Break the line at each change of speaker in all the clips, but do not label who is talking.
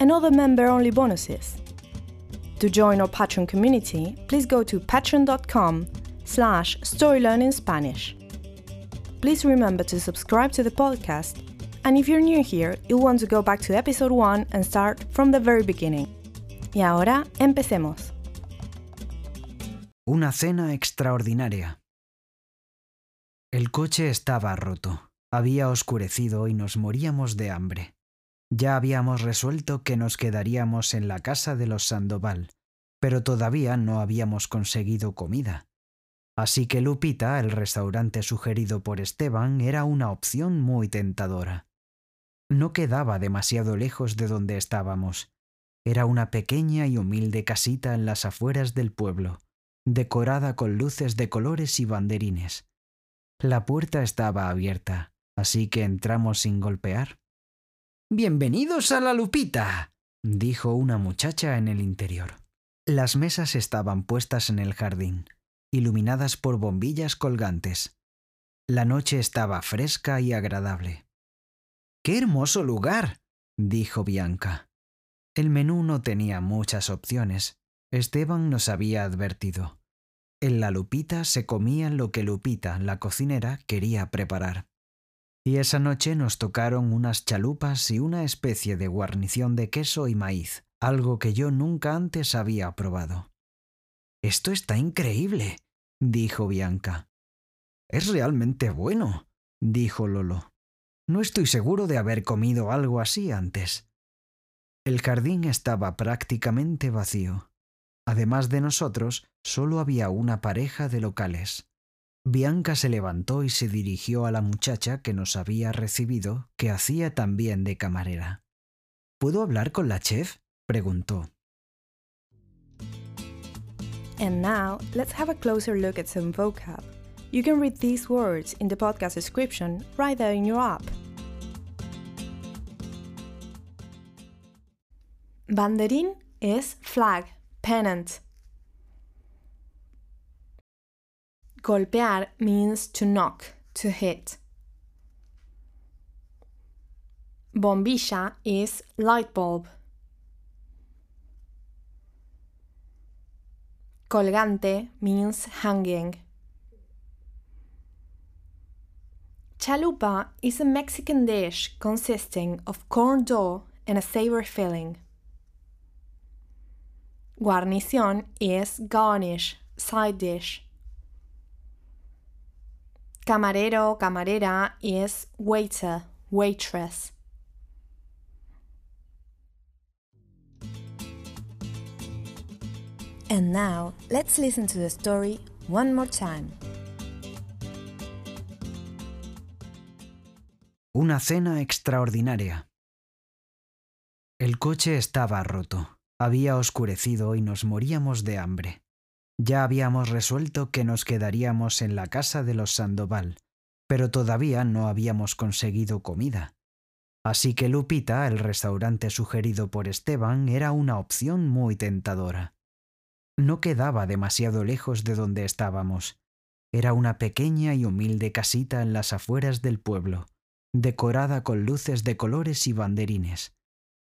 and other member-only bonuses. To join our Patreon community, please go to patreon.com slash storylearningspanish. Please remember to subscribe to the podcast, and if you're new here, you'll want to go back to episode 1 and start from the very beginning. Y ahora, empecemos.
Una cena extraordinaria. El coche estaba roto, había oscurecido y nos moríamos de hambre. Ya habíamos resuelto que nos quedaríamos en la casa de los Sandoval, pero todavía no habíamos conseguido comida. Así que Lupita, el restaurante sugerido por Esteban, era una opción muy tentadora. No quedaba demasiado lejos de donde estábamos. Era una pequeña y humilde casita en las afueras del pueblo, decorada con luces de colores y banderines. La puerta estaba abierta, así que entramos sin golpear. Bienvenidos a la Lupita, dijo una muchacha en el interior. Las mesas estaban puestas en el jardín, iluminadas por bombillas colgantes. La noche estaba fresca y agradable. ¡Qué hermoso lugar! dijo Bianca. El menú no tenía muchas opciones. Esteban nos había advertido. En la Lupita se comía lo que Lupita, la cocinera, quería preparar y esa noche nos tocaron unas chalupas y una especie de guarnición de queso y maíz, algo que yo nunca antes había probado. Esto está increíble, dijo Bianca. Es realmente bueno, dijo Lolo. No estoy seguro de haber comido algo así antes. El jardín estaba prácticamente vacío. Además de nosotros, solo había una pareja de locales. Bianca se levantó y se dirigió a la muchacha que nos había recibido, que hacía también de camarera. ¿Puedo hablar con la chef? preguntó.
And now, let's have a closer look at some vocab. You can read these words in the podcast description right there in your app. Banderín es flag, pennant. Golpear means to knock, to hit. Bombilla is light bulb. Colgante means hanging. Chalupa is a Mexican dish consisting of corn dough and a savory filling. Guarnición is garnish, side dish. Camarero, camarera is waiter, waitress. And now, let's listen to the story one more time.
Una cena extraordinaria. El coche estaba roto, había oscurecido y nos moríamos de hambre. Ya habíamos resuelto que nos quedaríamos en la casa de los Sandoval, pero todavía no habíamos conseguido comida. Así que Lupita, el restaurante sugerido por Esteban, era una opción muy tentadora. No quedaba demasiado lejos de donde estábamos. Era una pequeña y humilde casita en las afueras del pueblo, decorada con luces de colores y banderines.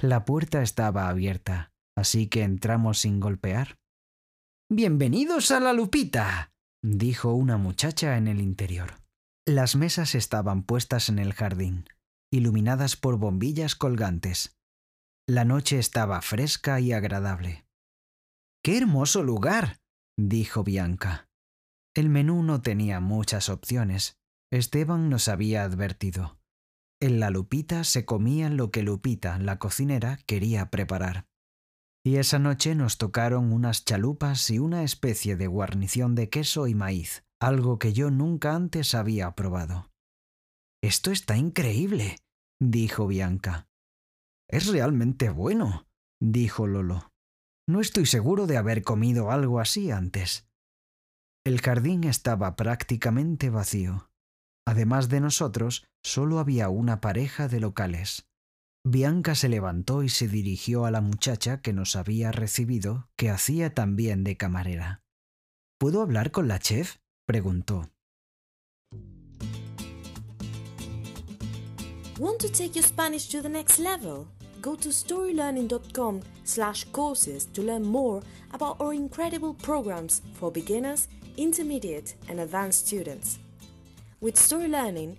La puerta estaba abierta, así que entramos sin golpear. Bienvenidos a la Lupita, dijo una muchacha en el interior. Las mesas estaban puestas en el jardín, iluminadas por bombillas colgantes. La noche estaba fresca y agradable. ¡Qué hermoso lugar! dijo Bianca. El menú no tenía muchas opciones. Esteban nos había advertido. En la Lupita se comía lo que Lupita, la cocinera, quería preparar. Y esa noche nos tocaron unas chalupas y una especie de guarnición de queso y maíz, algo que yo nunca antes había probado. Esto está increíble, dijo Bianca. Es realmente bueno, dijo Lolo. No estoy seguro de haber comido algo así antes. El jardín estaba prácticamente vacío. Además de nosotros, solo había una pareja de locales. Bianca se levantó y se dirigió a la muchacha que nos había recibido, que hacía también de camarera. ¿Puedo hablar con la chef? preguntó.
Want to take your Spanish to the next level? Go to storylearning.com slash courses to learn more about our incredible programs for beginners, intermediate and advanced students. With Story Learning,